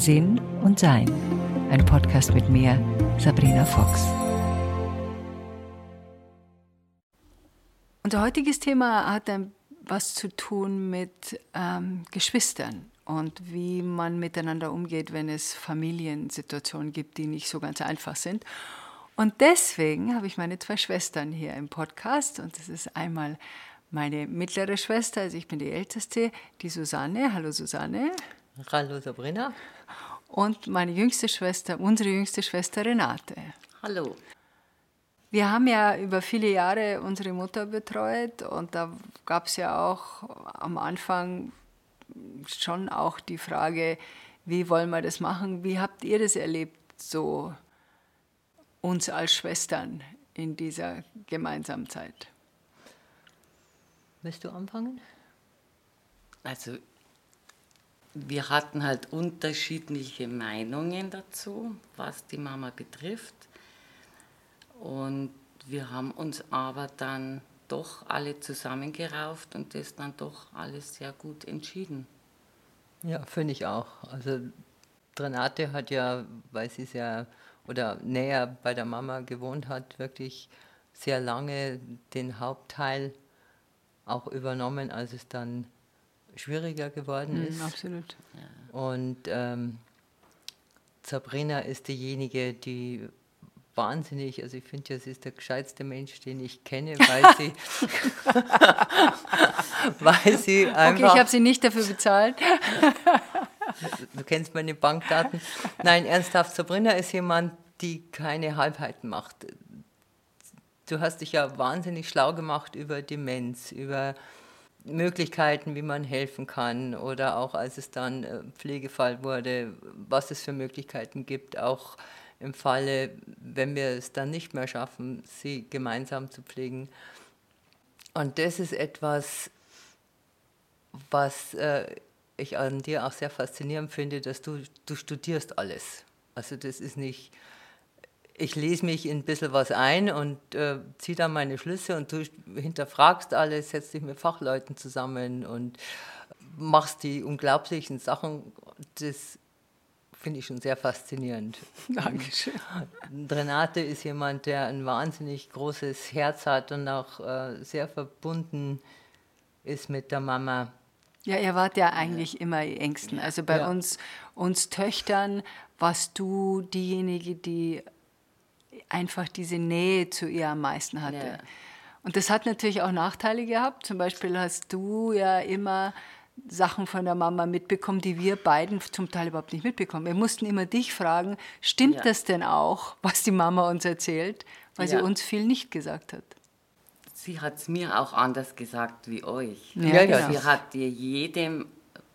Sinn und Sein. Ein Podcast mit mir, Sabrina Fox. Unser heutiges Thema hat ein, was zu tun mit ähm, Geschwistern und wie man miteinander umgeht, wenn es Familiensituationen gibt, die nicht so ganz einfach sind. Und deswegen habe ich meine zwei Schwestern hier im Podcast. Und das ist einmal meine mittlere Schwester, also ich bin die älteste, die Susanne. Hallo Susanne. Hallo Sabrina. Und meine jüngste Schwester, unsere jüngste Schwester Renate. Hallo. Wir haben ja über viele Jahre unsere Mutter betreut und da gab es ja auch am Anfang schon auch die Frage, wie wollen wir das machen? Wie habt ihr das erlebt, so uns als Schwestern in dieser gemeinsamen Zeit? Willst du anfangen? Also wir hatten halt unterschiedliche Meinungen dazu, was die Mama betrifft. Und wir haben uns aber dann doch alle zusammengerauft und das dann doch alles sehr gut entschieden. Ja, finde ich auch. Also Renate hat ja, weil sie sehr oder näher bei der Mama gewohnt hat, wirklich sehr lange den Hauptteil auch übernommen, als es dann schwieriger geworden ist. Mm, absolut. Und ähm, Sabrina ist diejenige, die wahnsinnig, also ich finde ja, sie ist der gescheitste Mensch, den ich kenne, weil sie, weil sie einfach... Okay, ich habe sie nicht dafür bezahlt. du kennst meine Bankdaten. Nein, ernsthaft, Sabrina ist jemand, die keine Halbheiten macht. Du hast dich ja wahnsinnig schlau gemacht über Demenz, über Möglichkeiten, wie man helfen kann oder auch als es dann äh, Pflegefall wurde, was es für Möglichkeiten gibt, auch im Falle, wenn wir es dann nicht mehr schaffen, sie gemeinsam zu pflegen. Und das ist etwas, was äh, ich an dir auch sehr faszinierend finde, dass du, du studierst alles. Also das ist nicht, ich lese mich in ein bisschen was ein und äh, ziehe dann meine Schlüsse und du hinterfragst alles, setzt dich mit Fachleuten zusammen und machst die unglaublichen Sachen. Das finde ich schon sehr faszinierend. Dankeschön. Renate ist jemand, der ein wahnsinnig großes Herz hat und auch äh, sehr verbunden ist mit der Mama. Ja, ihr wart ja eigentlich immer die Ängsten. Also bei ja. uns, uns Töchtern warst du diejenige, die einfach diese Nähe zu ihr am meisten hatte. Ja. Und das hat natürlich auch Nachteile gehabt. Zum Beispiel hast du ja immer Sachen von der Mama mitbekommen, die wir beiden zum Teil überhaupt nicht mitbekommen. Wir mussten immer dich fragen, stimmt ja. das denn auch, was die Mama uns erzählt, weil ja. sie uns viel nicht gesagt hat. Sie hat es mir auch anders gesagt wie euch. Ja, ja. Sie hat dir jedem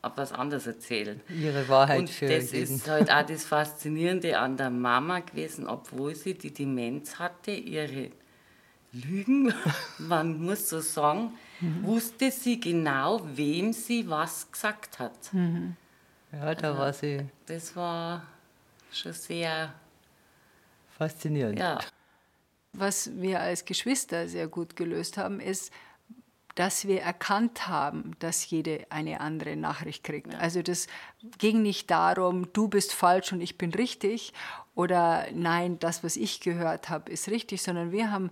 etwas anderes erzählen. Ihre Wahrheit und für das jeden. ist halt auch das Faszinierende an der Mama gewesen, obwohl sie die Demenz hatte, ihre Lügen, man muss so sagen, mhm. wusste sie genau, wem sie was gesagt hat. Mhm. Ja, da also, war sie. Das war schon sehr faszinierend. Ja. Was wir als Geschwister sehr gut gelöst haben, ist, dass wir erkannt haben, dass jede eine andere Nachricht kriegt. Ja. Also das ging nicht darum, du bist falsch und ich bin richtig oder nein, das, was ich gehört habe, ist richtig, sondern wir haben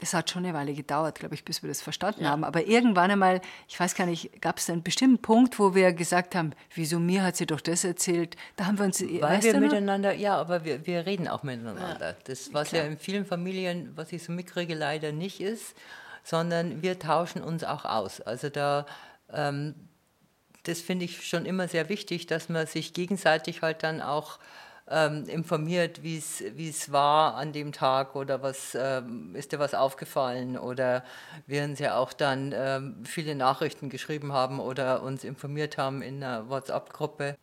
es hat schon eine Weile gedauert, glaube ich, bis wir das verstanden ja. haben. Aber irgendwann einmal, ich weiß gar nicht, gab es einen bestimmten Punkt, wo wir gesagt haben, wieso mir hat sie doch das erzählt? Da haben wir uns. Weil wir miteinander, ja, aber wir, wir reden auch miteinander. Ja. Das, was Klar. ja in vielen Familien, was ich so mitkriege, leider nicht ist sondern wir tauschen uns auch aus. Also da, ähm, das finde ich schon immer sehr wichtig, dass man sich gegenseitig halt dann auch ähm, informiert, wie es war an dem Tag oder was ähm, ist dir was aufgefallen oder wir uns ja auch dann ähm, viele Nachrichten geschrieben haben oder uns informiert haben in einer WhatsApp-Gruppe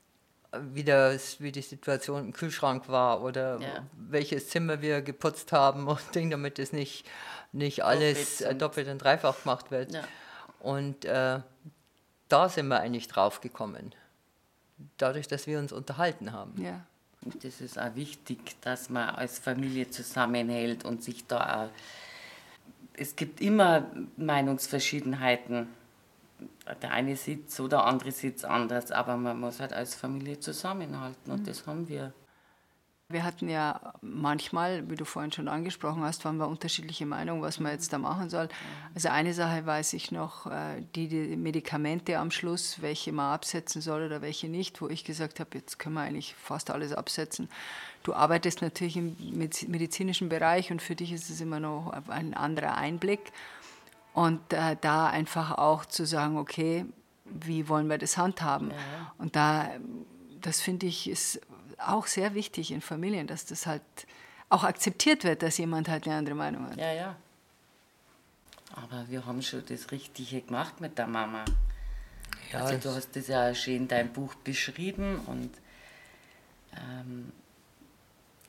wie, das, wie die Situation im Kühlschrank war oder ja. welches Zimmer wir geputzt haben und Ding, damit es nicht, nicht alles doppelt, äh, doppelt und dreifach gemacht wird. Ja. Und äh, da sind wir eigentlich drauf gekommen, dadurch, dass wir uns unterhalten haben. Ja. Und das ist auch wichtig, dass man als Familie zusammenhält und sich da auch, es gibt immer Meinungsverschiedenheiten der eine sitzt so, der andere sitzt anders, aber man muss halt als Familie zusammenhalten und mhm. das haben wir. Wir hatten ja manchmal, wie du vorhin schon angesprochen hast, waren wir unterschiedliche Meinungen, was man jetzt da machen soll. Also eine Sache weiß ich noch, äh, die, die Medikamente am Schluss, welche man absetzen soll oder welche nicht, wo ich gesagt habe, jetzt können wir eigentlich fast alles absetzen. Du arbeitest natürlich im medizinischen Bereich und für dich ist es immer noch ein anderer Einblick. Und äh, da einfach auch zu sagen, okay, wie wollen wir das handhaben? Ja. Und da, das finde ich, ist auch sehr wichtig in Familien, dass das halt auch akzeptiert wird, dass jemand halt eine andere Meinung hat. Ja, ja. Aber wir haben schon das Richtige gemacht mit der Mama. Ja, also du hast das ja schön in deinem Buch beschrieben und ähm,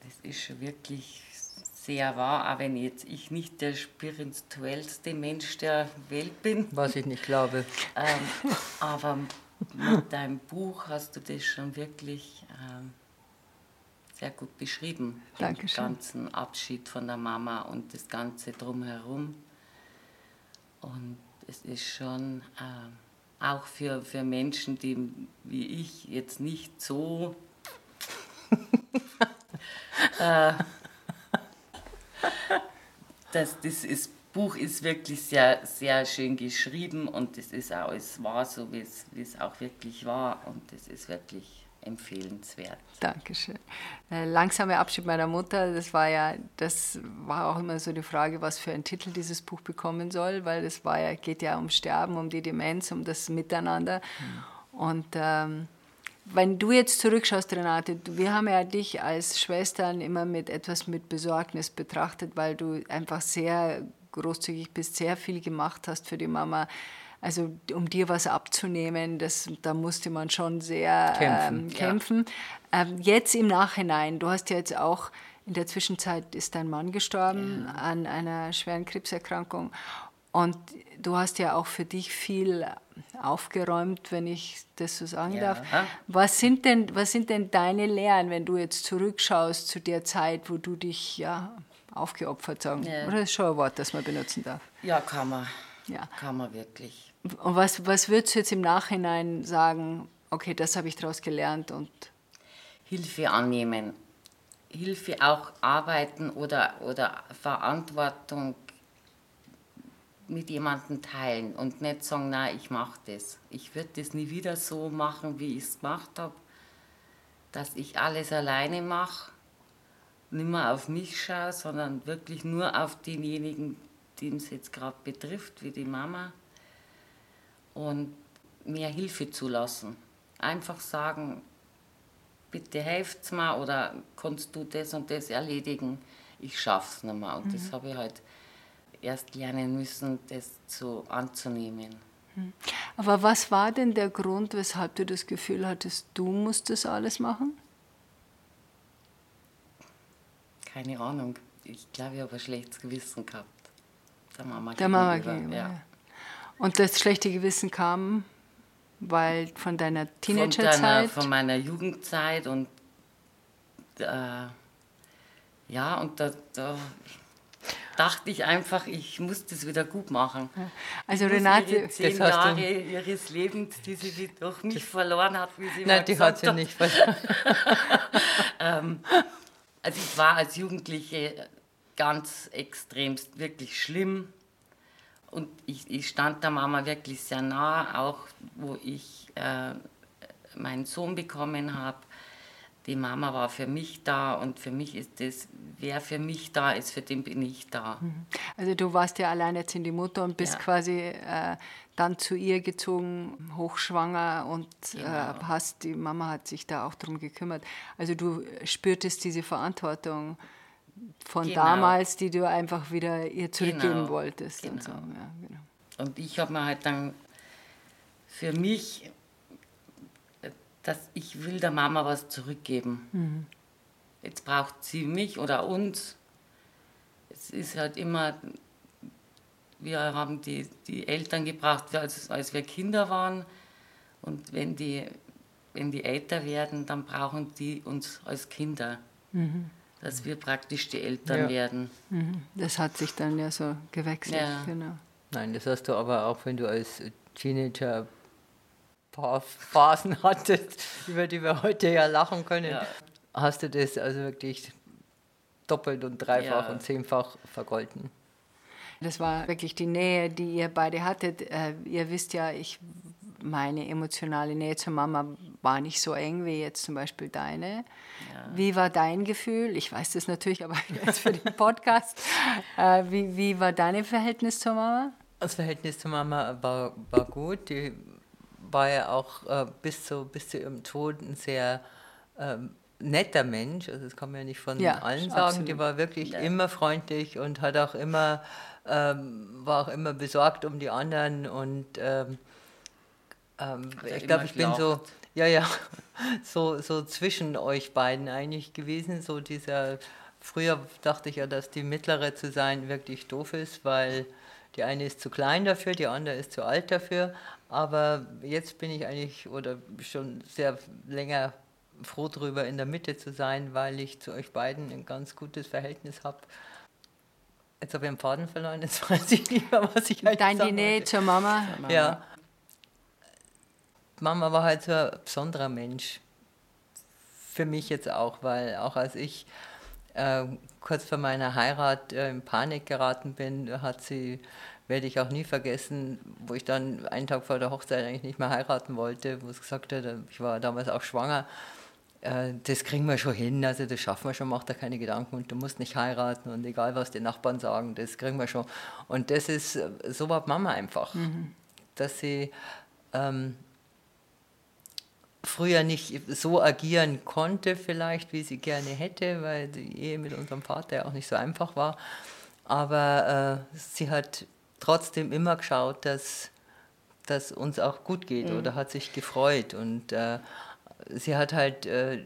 das ist schon wirklich sehr wahr, auch wenn jetzt ich nicht der spirituellste Mensch der Welt bin. Was ich nicht glaube. Ähm, aber mit deinem Buch hast du das schon wirklich ähm, sehr gut beschrieben. Dankeschön. Den ganzen Abschied von der Mama und das Ganze drumherum. Und es ist schon äh, auch für, für Menschen, die wie ich jetzt nicht so äh, das, das ist, Buch ist wirklich sehr, sehr schön geschrieben und es ist auch, es war so, wie es, wie es auch wirklich war und es ist wirklich empfehlenswert. Dankeschön. Äh, langsame Abschied meiner Mutter, das war ja, das war auch immer so die Frage, was für einen Titel dieses Buch bekommen soll, weil es war ja, geht ja um Sterben, um die Demenz, um das Miteinander. Mhm. Und ähm, wenn du jetzt zurückschaust, Renate, wir haben ja dich als Schwestern immer mit etwas mit Besorgnis betrachtet, weil du einfach sehr großzügig bist, sehr viel gemacht hast für die Mama. Also um dir was abzunehmen, das, da musste man schon sehr kämpfen. Ähm, kämpfen. Ja. Ähm, jetzt im Nachhinein, du hast ja jetzt auch, in der Zwischenzeit ist dein Mann gestorben ja. an einer schweren Krebserkrankung. Und du hast ja auch für dich viel aufgeräumt, wenn ich das so sagen ja. darf. Was sind, denn, was sind denn deine Lehren, wenn du jetzt zurückschaust zu der Zeit, wo du dich ja, aufgeopfert sagen? Ja. Oder ist schon ein Wort, das man benutzen darf? Ja, kann man. Ja. Kann man wirklich. Und was, was würdest du jetzt im Nachhinein sagen, okay, das habe ich daraus gelernt und... Hilfe annehmen. Hilfe auch arbeiten oder, oder Verantwortung mit jemandem teilen und nicht sagen, nein, ich mache das. Ich würde das nie wieder so machen, wie ich es gemacht habe, dass ich alles alleine mache, nicht mehr auf mich schaue, sondern wirklich nur auf denjenigen, den es jetzt gerade betrifft, wie die Mama. Und mehr Hilfe zulassen. Einfach sagen, bitte helft mir oder kannst du das und das erledigen. Ich schaff's nicht mehr. Und mhm. das habe ich halt erst lernen müssen, das zu anzunehmen. Hm. Aber was war denn der Grund, weshalb du das Gefühl hattest, du musst das alles machen? Keine Ahnung. Ich glaube, ich habe ein schlechtes Gewissen gehabt. Der Mama der Mama gegenüber. Ja. Und das schlechte Gewissen kam, weil von deiner Teenagerzeit? Von, von meiner Jugendzeit und äh, ja, und da, da dachte ich einfach, ich muss das wieder gut machen. Also Renate, ihre zehn Jahre ihres Lebens, die sie durch mich verloren hat, wie sie Nein, die hat sie hat. nicht verloren. ähm, also ich war als Jugendliche ganz extremst, wirklich schlimm. Und ich, ich stand der Mama wirklich sehr nah, auch wo ich äh, meinen Sohn bekommen habe die Mama war für mich da und für mich ist das, wer für mich da ist, für den bin ich da. Mhm. Also du warst ja alleinerziehende Mutter und bist ja. quasi äh, dann zu ihr gezogen, hochschwanger und äh, genau. äh, hast, die Mama hat sich da auch darum gekümmert. Also du spürtest diese Verantwortung von genau. damals, die du einfach wieder ihr zurückgeben genau. wolltest. Und, so. Genau. ja, genau. und ich habe mir halt dann für mich dass ich will der Mama was zurückgeben. Mhm. Jetzt braucht sie mich oder uns. Es ist halt immer, wir haben die, die Eltern gebraucht, als, als wir Kinder waren. Und wenn die, wenn die älter werden, dann brauchen die uns als Kinder. Mhm. Dass wir praktisch die Eltern ja. werden. Mhm. Das hat sich dann ja so gewechselt. Ja. Genau. Nein, das hast du aber auch, wenn du als Teenager Phasen hattest, über die wir heute ja lachen können, Ja. hast du das also wirklich doppelt und dreifach Ja. und zehnfach vergolten. Das war wirklich die Nähe, die ihr beide hattet. Äh, ihr wisst ja, ich, meine emotionale Nähe zur Mama war nicht so eng wie jetzt zum Beispiel deine. Wie war dein Gefühl? Ich weiß das natürlich, aber jetzt für den Podcast. Äh, wie, wie war dein Verhältnis zur Mama? Das Verhältnis zur Mama war, war gut. Die war ja auch äh, bis, zu, bis zu ihrem Tod ein sehr ähm, netter Mensch. Also das kann man ja nicht von Ja, allen sagen. absolut. Die war wirklich immer freundlich und hat auch immer, ähm, war auch immer besorgt um die anderen und ähm, ähm, ich glaube, ich bin so, ja, ja, so, so zwischen euch beiden eigentlich gewesen. So dieser, früher dachte ich ja, dass die mittlere zu sein wirklich doof ist, weil die eine ist zu klein dafür, die andere ist zu alt dafür. Aber jetzt bin ich eigentlich oder schon sehr länger froh drüber, in der Mitte zu sein, weil ich zu euch beiden ein ganz gutes Verhältnis habe. Jetzt habe ich den Faden verloren, jetzt weiß ich nicht mehr, was ich eigentlich Nähe wollte. zur Mama? Ja. Mama war halt so ein besonderer Mensch. Für mich jetzt auch, weil auch als ich äh, kurz vor meiner Heirat äh, in Panik geraten bin, hat sie, werde ich auch nie vergessen, wo ich dann einen Tag vor der Hochzeit eigentlich nicht mehr heiraten wollte, wo es gesagt hat, äh, ich war damals auch schwanger, äh, das kriegen wir schon hin, also das schaffen wir schon, mach da keine Gedanken und du musst nicht heiraten und egal was die Nachbarn sagen, das kriegen wir schon. Und das ist, äh, so war Mama einfach, dass sie ähm, früher nicht so agieren konnte, vielleicht, wie sie gerne hätte, weil die Ehe mit unserem Vater ja auch nicht so einfach war. Aber äh, sie hat trotzdem immer geschaut, dass dass uns auch gut geht oder hat sich gefreut. Und äh, sie hat halt äh,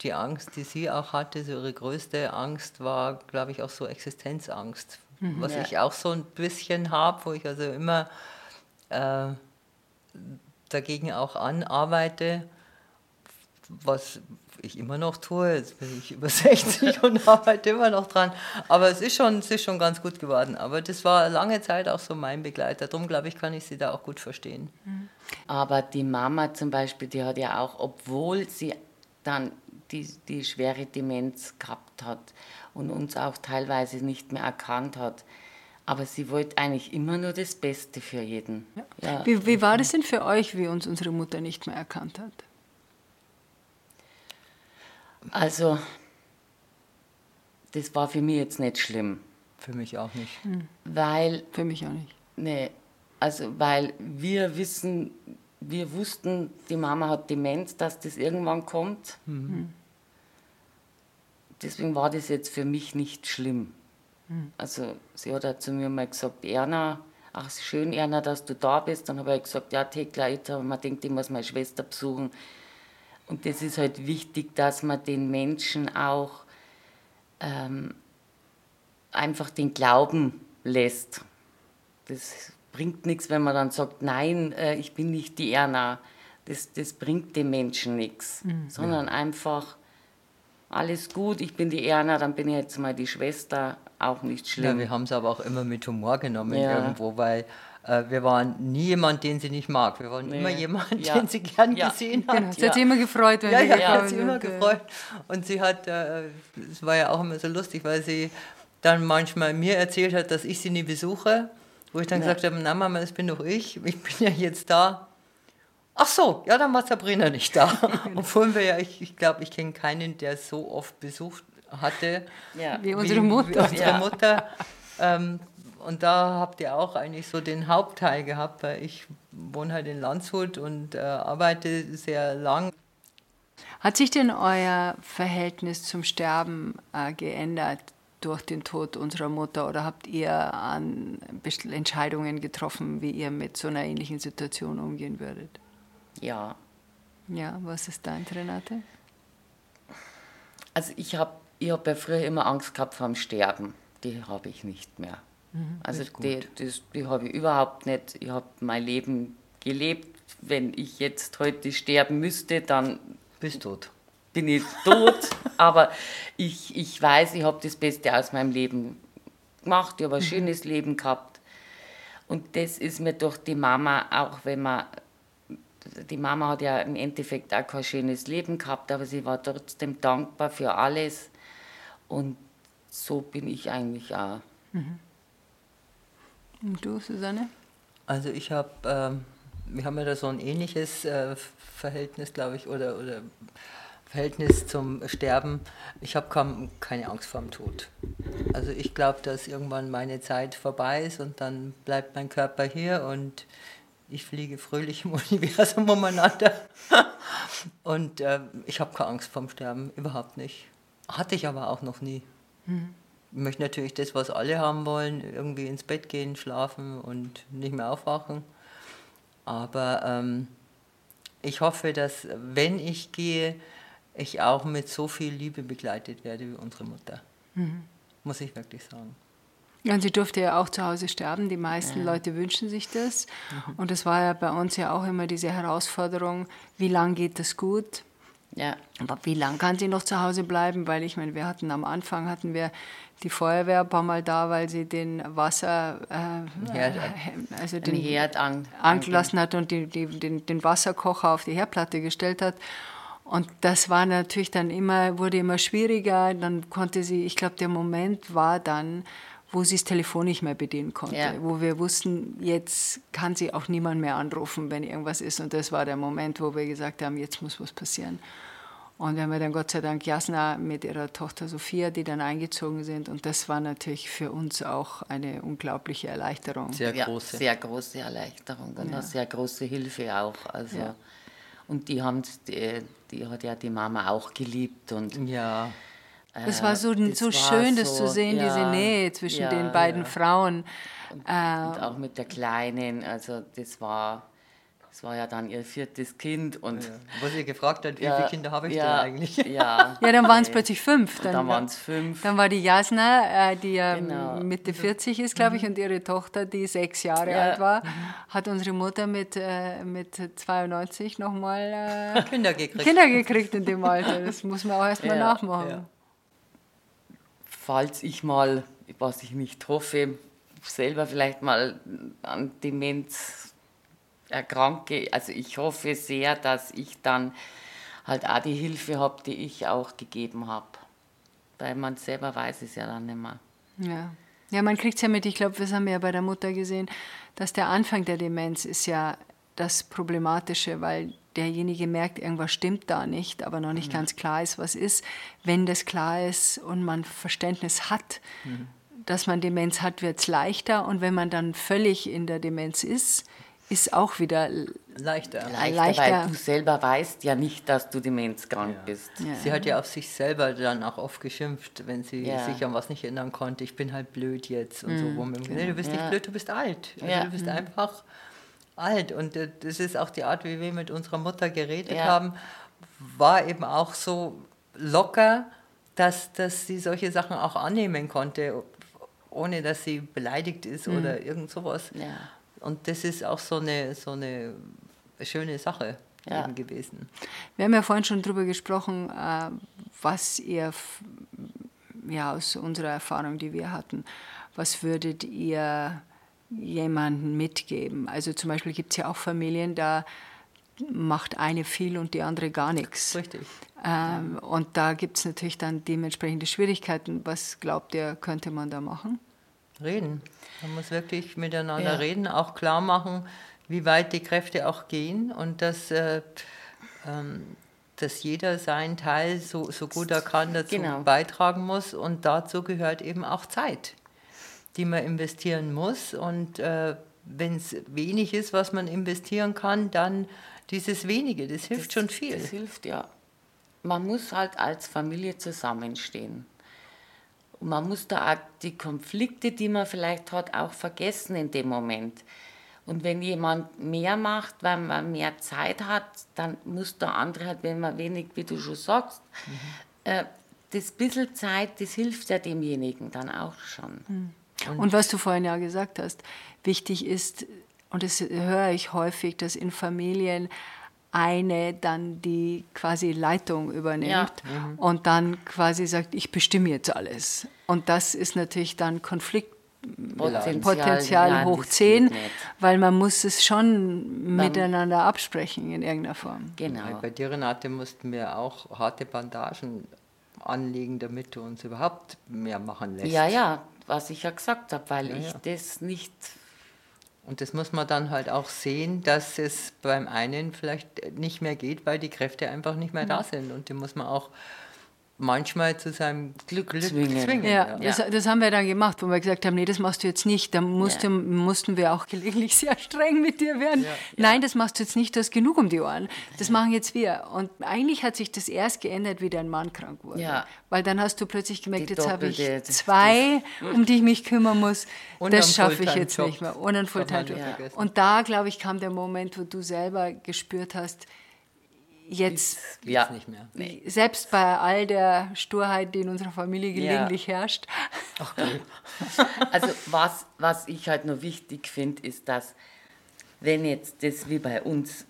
die Angst, die sie auch hatte, so ihre größte Angst war, glaube ich, auch so Existenzangst. Was Ja. ich auch so ein bisschen habe, wo ich also immer äh, dagegen auch anarbeite, was ich immer noch tue. Jetzt bin ich über 60 und arbeite immer noch dran. Aber es ist, schon, es ist schon ganz gut geworden. Aber das war lange Zeit auch so mein Begleiter. Darum glaube ich, kann ich sie da auch gut verstehen. Aber die Mama zum Beispiel, die hat ja auch, obwohl sie dann die, die schwere Demenz gehabt hat und uns auch teilweise nicht mehr erkannt hat, aber sie wollte eigentlich immer nur das Beste für jeden. Ja. Wie, wie war das denn für euch, wie uns unsere Mutter nicht mehr erkannt hat? Also, das war für mich jetzt nicht schlimm, Für mich auch nicht. weil Für mich auch nicht. Nee, also weil wir wissen, wir wussten, die Mama hat Demenz, dass das irgendwann kommt. Deswegen war das jetzt für mich nicht schlimm. Also sie hat auch zu mir mal gesagt, Erna, ach schön Erna, dass du da bist. Dann habe ich gesagt, ja habe ich mir gedacht, ich muss meine Schwester besuchen. Und das ist halt wichtig, dass man den Menschen auch ähm, einfach den Glauben lässt. Das bringt nichts, wenn man dann sagt, nein, äh, ich bin nicht die Erna. Das, das bringt dem Menschen nichts, sondern einfach alles gut, ich bin die Erna, dann bin ich jetzt mal die Schwester, auch nicht Ja, schlimm. wir haben es aber auch immer mit Humor genommen Ja. irgendwo, weil wir waren nie jemand, den sie nicht mag. Wir waren Nee. immer jemand, Ja. den sie gern Ja. gesehen hat. Genau. Sie hat sich immer gefreut, wenn Ja, ja, gekommen hat sie immer gefreut. Und sie hat, äh, es war ja auch immer so lustig, weil sie dann manchmal mir erzählt hat, dass ich sie nie besuche, wo ich dann Ja. gesagt habe, na Mama, das bin doch ich, ich bin ja jetzt da. Ach so, ja, dann war Sabrina nicht da. Obwohl wir ja, ich, ich glaube, ich kenne keinen, der so oft besucht hatte Ja. Wie unsere Mutter. wie unsere Ja. Mutter. Ähm, und da habt ihr auch eigentlich so den Hauptteil gehabt, weil ich wohne halt in Landshut und äh, arbeite sehr lang. Hat sich denn euer Verhältnis zum Sterben äh, geändert durch den Tod unserer Mutter oder habt ihr an Entscheidungen getroffen, wie ihr mit so einer ähnlichen Situation umgehen würdet? ja. Ja, was ist dein, Renate? Also ich habe ich hab ja früher immer Angst gehabt vor dem Sterben. Die habe ich nicht mehr. Also ist gut. die, das, die habe ich überhaupt nicht. Ich habe mein Leben gelebt. Wenn ich jetzt heute sterben müsste, dann Bist tot. bin ich tot. Aber ich, ich weiß, ich habe das Beste aus meinem Leben gemacht. Ich habe ein schönes Leben gehabt. Und das ist mir durch die Mama, auch wenn man, die Mama hat ja im Endeffekt auch kein schönes Leben gehabt, aber sie war trotzdem dankbar für alles. Und so bin ich eigentlich auch. Und du, Susanne? Also ich habe, ähm, wir haben ja da so ein ähnliches äh, Verhältnis, glaube ich, oder, oder Verhältnis zum Sterben. Ich habe keine Angst vor dem Tod. Also ich glaube, dass irgendwann meine Zeit vorbei ist und dann bleibt mein Körper hier und ich fliege fröhlich im Universum umeinander. und äh, ich habe keine Angst vor dem Sterben, überhaupt nicht. Hatte ich aber auch noch nie. Mhm. Ich möchte natürlich das, was alle haben wollen, irgendwie ins Bett gehen, schlafen und nicht mehr aufwachen. Aber ähm, ich hoffe, dass wenn ich gehe, ich auch mit so viel Liebe begleitet werde wie unsere Mutter. Mhm. Muss ich wirklich sagen. Und sie durfte ja auch zu Hause sterben. Die meisten ja. Leute wünschen sich das. Mhm. Und das war ja bei uns ja auch immer diese Herausforderung, wie lange geht das gut? Ja. Aber wie lange kann sie noch zu Hause bleiben? Weil ich meine, wir hatten am Anfang hatten wir die Feuerwehr ein paar Mal da, weil sie den Wasser, äh, Herd, also den Herd an, angelassen hat und die, die, den, den Wasserkocher auf die Herdplatte gestellt hat. Und das war natürlich dann immer, wurde immer schwieriger. Dann konnte sie, ich glaube, der Moment war dann, wo sie das Telefon nicht mehr bedienen konnte, ja. wo wir wussten, jetzt kann sie auch niemand mehr anrufen, wenn irgendwas ist. Und das war der Moment, wo wir gesagt haben, jetzt muss was passieren. Und wir haben dann Gott sei Dank Jasna mit ihrer Tochter Sophia, die dann eingezogen sind. Und das war natürlich für uns auch eine unglaubliche Erleichterung. Sehr große. Ja, sehr große Erleichterung und ja. eine sehr große Hilfe auch. Also, ja. Und die, haben, die, die hat ja die Mama auch geliebt. Und ja. Das war so, das so war schön, so, das zu sehen, ja, diese Nähe zwischen ja, den beiden ja. Frauen. Und, äh, und, auch mit der Kleinen, also das war, das war ja dann ihr viertes Kind. Und ja. Wo sie gefragt hat, wie viele Kinder habe ich denn eigentlich? Ja, ja dann waren es plötzlich fünf. Dann, dann waren es fünf. Dann war die Jasna, äh, die ja genau. Mitte 40 ist, glaube ich, mhm. und ihre Tochter, die sechs Jahre alt war, mhm. hat unsere Mutter mit, äh, mit 92 nochmal äh, Kinder gekriegt. Kinder gekriegt in dem Alter. Das muss man auch erstmal nachmachen falls ich mal, was ich nicht hoffe, selber vielleicht mal an Demenz erkranke, also ich hoffe sehr, dass ich dann halt auch die Hilfe habe, die ich auch gegeben habe. Weil man selber weiß es ja dann nicht mehr. Ja. Ja, man kriegt es ja mit, ich glaube, das haben wir ja bei der Mutter gesehen, dass der Anfang der Demenz ist ja das Problematische, weil derjenige merkt, irgendwas stimmt da nicht, aber noch nicht mhm. ganz klar ist, was ist. Wenn das klar ist und man Verständnis hat, mhm. dass man Demenz hat, wird es leichter. Und wenn man dann völlig in der Demenz ist, ist auch wieder leichter. leichter. leichter. Weil du selber weißt ja nicht, dass du demenzkrank ja. bist. Ja. Sie hat ja auf sich selber dann auch oft geschimpft, wenn sie ja. sich an was nicht erinnern konnte. Ich bin halt blöd jetzt und mhm. so. Nee, du bist nicht blöd, du bist alt. Also du bist mhm. einfach alt. Und äh, das ist auch die Art, wie wir mit unserer Mutter geredet ja. haben, war eben auch so locker, dass, dass sie solche Sachen auch annehmen konnte, ohne dass sie beleidigt ist mhm. oder irgend sowas. Ja. Und das ist auch so eine, so eine schöne Sache ja. eben gewesen. Wir haben ja vorhin schon darüber gesprochen, äh, was ihr ja, aus unserer Erfahrung, die wir hatten, was würdet ihr jemanden mitgeben. Also zum Beispiel gibt es ja auch Familien, da macht eine viel und die andere gar nichts. Richtig. Ähm, und da gibt es natürlich dann dementsprechende Schwierigkeiten. Was glaubt ihr, könnte man da machen? Reden. Man muss wirklich miteinander ja. reden, auch klar machen, wie weit die Kräfte auch gehen und dass, äh, ähm, dass jeder seinen Teil so, so gut er kann dazu genau. beitragen muss und dazu gehört eben auch Zeit die man investieren muss. Und äh, wenn es wenig ist, was man investieren kann, dann dieses wenige, das hilft das, schon viel. Das hilft, ja. Man muss halt als Familie zusammenstehen. Und man muss da auch die Konflikte, die man vielleicht hat, auch vergessen in dem Moment. Und wenn jemand mehr macht, weil man mehr Zeit hat, dann muss der andere halt, wenn man wenig, wie du schon sagst, mhm. äh, das bisschen Zeit, das hilft ja demjenigen dann auch schon. Mhm. Und, und was du vorhin ja gesagt hast, wichtig ist, und das höre ich häufig, dass in Familien eine dann die quasi Leitung übernimmt ja. mhm. und dann quasi sagt, ich bestimme jetzt alles. Und das ist natürlich dann Konflikt Potenzial, Potenzial ja, hoch das 10, geht nicht. weil man muss es schon miteinander absprechen in irgendeiner Form. Genau. Bei dir, Renate, mussten wir auch harte Bandagen anlegen, damit du uns überhaupt mehr machen lässt. Ja, ja, was ich ja gesagt habe, weil Ja, ich ja. das nicht. Und das muss man dann halt auch sehen, dass es beim einen vielleicht nicht mehr geht, weil die Kräfte einfach nicht mehr da sind. Und die muss man auch manchmal zu seinem Glück, zwingen. Ja, Das, das haben wir dann gemacht, wo wir gesagt haben, nee, das machst du jetzt nicht. Da musste, Ja. mussten wir auch gelegentlich sehr streng mit dir werden. Nein, das machst du jetzt nicht, du hast genug um die Ohren. Das machen jetzt wir. Und eigentlich hat sich das erst geändert, wie dein Mann krank wurde. Ja. Weil dann hast du plötzlich gemerkt, Die jetzt habe ich zwei, um die ich mich kümmern muss. Und das schaffe ich jetzt Fulltime-Job. nicht mehr. Und Fulltime-Job. vergessen. Und da, glaube ich, kam der Moment, wo du selber gespürt hast, jetzt Geht's Ja. nicht mehr. selbst bei all der Sturheit, die in unserer Familie gelegentlich herrscht, Also was, was ich halt nur wichtig finde, ist, dass wenn jetzt das wie bei uns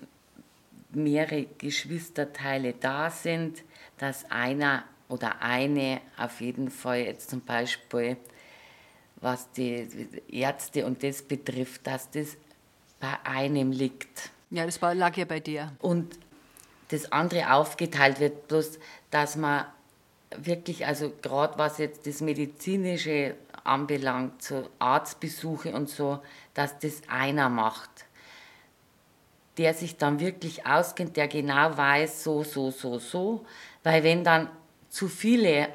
mehrere Geschwisterteile da sind, dass einer oder eine auf jeden Fall jetzt zum Beispiel, was die Ärzte und das betrifft, dass das bei einem liegt. ja, das war, lag ja bei dir. und das andere aufgeteilt wird, bloß dass man wirklich, also gerade was jetzt das Medizinische anbelangt, so Arztbesuche und so, dass das einer macht, der sich dann wirklich auskennt, der genau weiß, so, so, so, so, weil wenn dann zu viele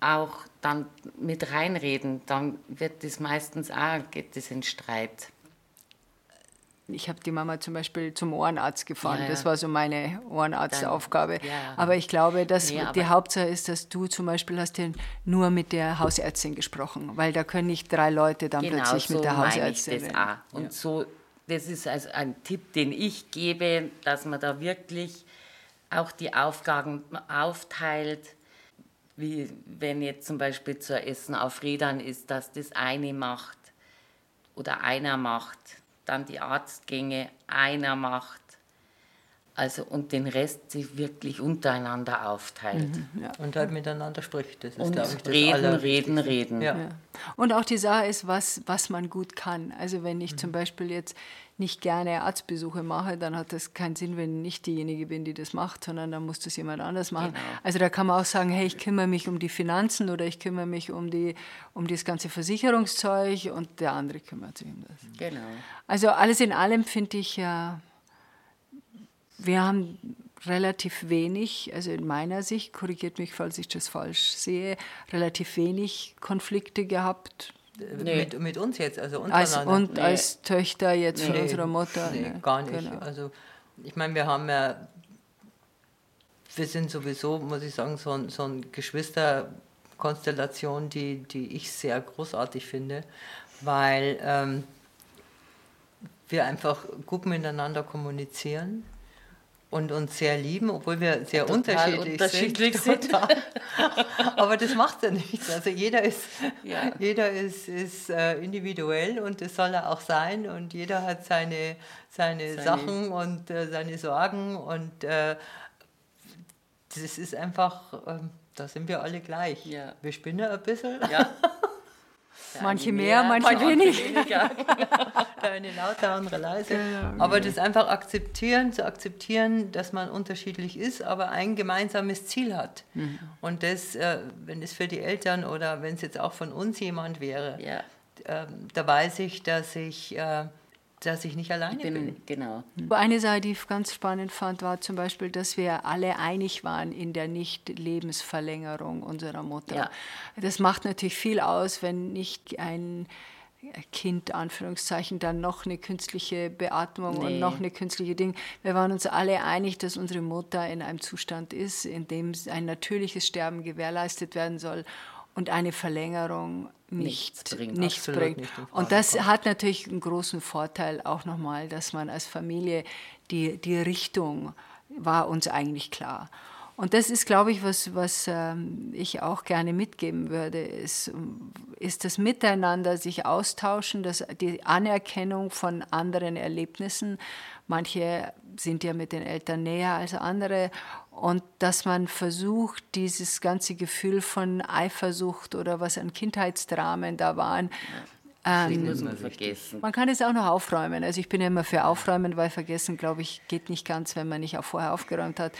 auch dann mit reinreden, dann wird das meistens auch, geht das in Streit. Ich habe die Mama zum Beispiel zum Ohrenarzt gefahren. Ja, ja. Das war so meine Ohrenarztaufgabe. Ja. Aber ich glaube, dass Nee, die Hauptsache ist, dass du zum Beispiel hast ja nur mit der Hausärztin gesprochen, weil da können nicht drei Leute dann Genau plötzlich so mit der meine ich Hausärztin das reden. auch. Und so, das ist also ein Tipp, den ich gebe, dass man da wirklich auch die Aufgaben aufteilt, wie wenn jetzt zum Beispiel zur Essen auf Rädern ist, dass das eine macht oder einer macht, dann die Arztgänge einer macht. Also und den Rest sich wirklich untereinander aufteilt. Und halt miteinander spricht. Das ist, Und glaube ich, das reden, reden, reden. Ja. Ja. Und auch die Sache ist, was, was man gut kann. Also wenn ich Mhm. zum Beispiel jetzt nicht gerne Arztbesuche mache, dann hat das keinen Sinn, wenn ich nicht diejenige bin, die das macht, sondern dann muss das jemand anders machen. Genau. Also da kann man auch sagen, hey, ich kümmere mich um die Finanzen oder ich kümmere mich um, die, um das ganze Versicherungszeug und der andere kümmert sich um das. Genau. Also alles in allem finde ich ja, wir haben relativ wenig, also in meiner Sicht, korrigiert mich, falls ich das falsch sehe, relativ wenig Konflikte gehabt. Nee. Mit, mit uns jetzt, also Als, untereinander. und als Töchter jetzt von Nee, unserer Mutter. Nee, ne, gar nicht. genau. Also ich meine, wir haben ja, wir sind sowieso, muss ich sagen, so, ein, so eine Geschwisterkonstellation, die, die ich sehr großartig finde, weil ähm, wir einfach gut miteinander kommunizieren und uns sehr lieben, obwohl wir sehr Total unterschiedlich, unterschiedlich sind. sind. Aber das macht ja nichts. Also jeder ist, Ja. jeder ist, ist äh, individuell und das soll er auch sein und jeder hat seine, seine, Seine- Sachen und äh, seine Sorgen und äh, das ist einfach, ähm, da sind wir alle gleich. Ja. Wir spinnen ein bisschen, Ja. Manche eine mehr, manche wenig. weniger. der eine lauter, andere leise. Genau, aber das einfach akzeptieren, zu akzeptieren, dass man unterschiedlich ist, aber ein gemeinsames Ziel hat. Mhm. Und das, äh, wenn es für die Eltern oder wenn es jetzt auch von uns jemand wäre, Ja, ähm, da weiß ich, dass ich, äh, dass ich nicht alleine bin. bin, genau. Eine Sache, die ich ganz spannend fand, war zum Beispiel, dass wir alle einig waren in der Nicht-Lebensverlängerung unserer Mutter. Ja. Das macht natürlich viel aus, wenn nicht ein Kind, Anführungszeichen, dann noch eine künstliche Beatmung und Nee. noch eine künstliche Ding. Wir waren uns alle einig, dass unsere Mutter in einem Zustand ist, in dem ein natürliches Sterben gewährleistet werden soll und eine Verlängerung Nichts nicht, bringt. nichts bringt. nicht Und das kommt. hat natürlich einen großen Vorteil auch nochmal, dass man als Familie die, die Richtung war uns eigentlich klar. Und das ist, glaube ich, was, was ähm, ich auch gerne mitgeben würde, ist, ist das Miteinander, sich austauschen, das, die Anerkennung von anderen Erlebnissen. Manche sind ja mit den Eltern näher als andere. Und dass man versucht, dieses ganze Gefühl von Eifersucht oder was an Kindheitsdramen da waren, das muss man vergessen. Man kann es auch noch aufräumen. Also ich bin ja immer für Aufräumen, weil vergessen, glaube ich, geht nicht ganz, wenn man nicht auch vorher aufgeräumt hat.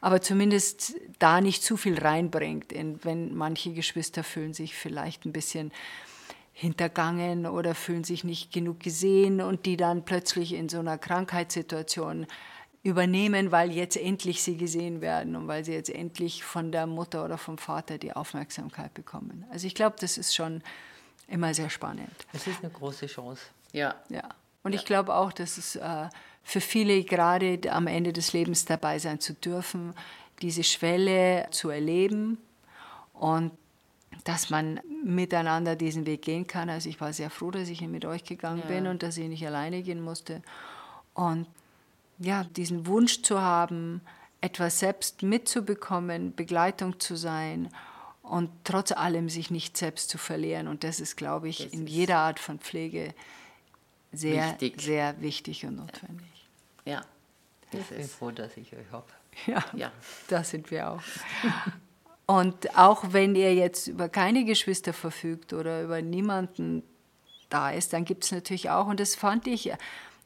Aber zumindest da nicht zu viel reinbringt. wenn manche Geschwister fühlen sich vielleicht ein bisschen hintergangen oder fühlen sich nicht genug gesehen und die dann plötzlich in so einer Krankheitssituation übernehmen, weil jetzt endlich sie gesehen werden und weil sie jetzt endlich von der Mutter oder vom Vater die Aufmerksamkeit bekommen. Also ich glaube, das ist schon immer sehr spannend. Es ist eine große Chance. Ja. ja. Und ja. ich glaube auch, dass es äh, für viele gerade am Ende des Lebens dabei sein zu dürfen, diese Schwelle zu erleben und dass man miteinander diesen Weg gehen kann. Also ich war sehr froh, dass ich mit euch gegangen ja. bin und dass ich nicht alleine gehen musste. Und ja, diesen Wunsch zu haben, etwas selbst mitzubekommen, Begleitung zu sein und trotz allem sich nicht selbst zu verlieren. Und das ist, glaube ich, das in jeder Art von Pflege sehr, wichtig. sehr wichtig und notwendig. Ja. Das ich bin froh, dass ich euch habe. Ja, ja, da sind wir auch. Und auch wenn ihr jetzt über keine Geschwister verfügt oder über niemanden da ist, dann gibt es natürlich auch, und das fand ich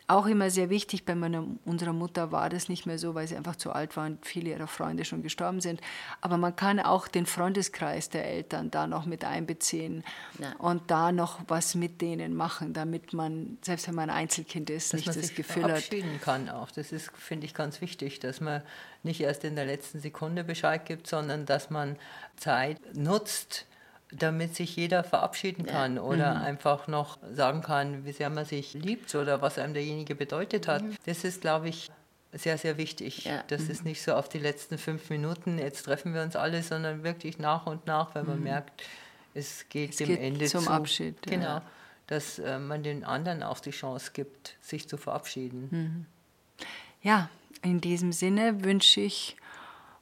auch immer sehr wichtig. Bei meiner, unserer Mutter war das nicht mehr so, weil sie einfach zu alt war und viele ihrer Freunde schon gestorben sind. Aber man kann auch den Freundeskreis der Eltern da noch mit einbeziehen ja. und da noch was mit denen machen, damit man, selbst wenn man ein Einzelkind ist, dass nicht man das sich Gefühl verabschieden hat. kann auch. Das ist, finde ich, ganz wichtig, dass man nicht erst in der letzten Sekunde Bescheid gibt, sondern dass man Zeit nutzt, damit sich jeder verabschieden kann ja. oder mhm. einfach noch sagen kann, wie sehr man sich liebt oder was einem derjenige bedeutet hat. Mhm. Das ist, glaube ich, sehr, sehr wichtig. Ja. Das mhm. ist nicht so auf die letzten fünf Minuten, jetzt treffen wir uns alle, sondern wirklich nach und nach, wenn man mhm. merkt, es geht es dem geht Ende zum zu. Abschied. Genau, ja. dass äh, man den anderen auch die Chance gibt, sich zu verabschieden. Mhm. Ja, in diesem Sinne wünsche ich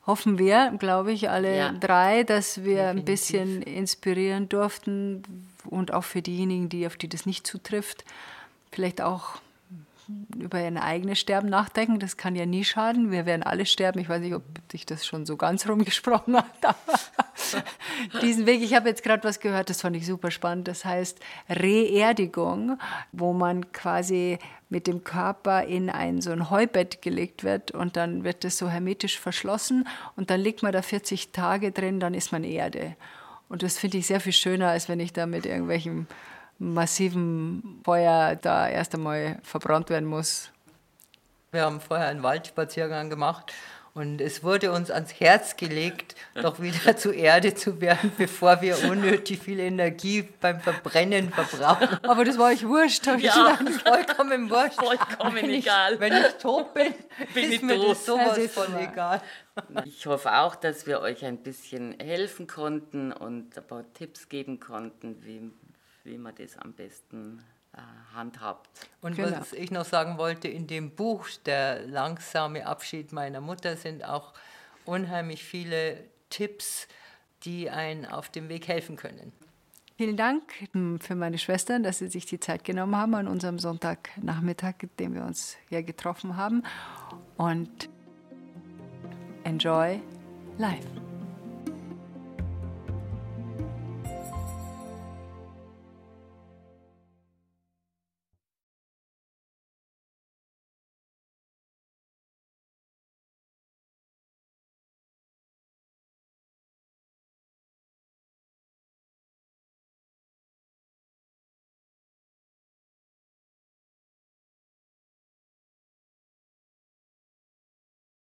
hoffen wir, glaube ich, alle ja. drei, dass wir Definitiv. ein bisschen inspirieren durften und auch für diejenigen, die, auf die das nicht zutrifft, vielleicht auch über ein eigenes Sterben nachdenken. Das kann ja nie schaden. Wir werden alle sterben. Ich weiß nicht, ob dich das schon so ganz rumgesprochen hat. Diesen Weg, ich habe jetzt gerade was gehört, das fand ich super spannend. Das heißt Reerdigung, wo man quasi mit dem Körper in ein so ein Heubett gelegt wird und dann wird das so hermetisch verschlossen und dann liegt man da 40 Tage drin, dann ist man Erde. Und das finde ich sehr viel schöner, als wenn ich da mit irgendwelchen massiven Feuer da erst einmal verbrannt werden muss. Wir haben vorher einen Waldspaziergang gemacht und es wurde uns ans Herz gelegt, doch wieder zur Erde zu werden, bevor wir unnötig viel Energie beim Verbrennen verbrauchen. Aber das war euch wurscht, habe ja. ich gedacht. Vollkommen wurscht. Vollkommen wenn egal. Ich, wenn ich tot bin, bin ist mir tot. das sowas das von egal. Ich hoffe auch, dass wir euch ein bisschen helfen konnten und ein paar Tipps geben konnten, wie wie man das am besten handhabt. Und genau. was ich noch sagen wollte, in dem Buch Der langsame Abschied meiner Mutter sind auch unheimlich viele Tipps, die einen auf dem Weg helfen können. Vielen Dank hm, für meine Schwestern, dass sie sich die Zeit genommen haben an unserem Sonntagnachmittag, den wir uns hier getroffen haben. Und enjoy life.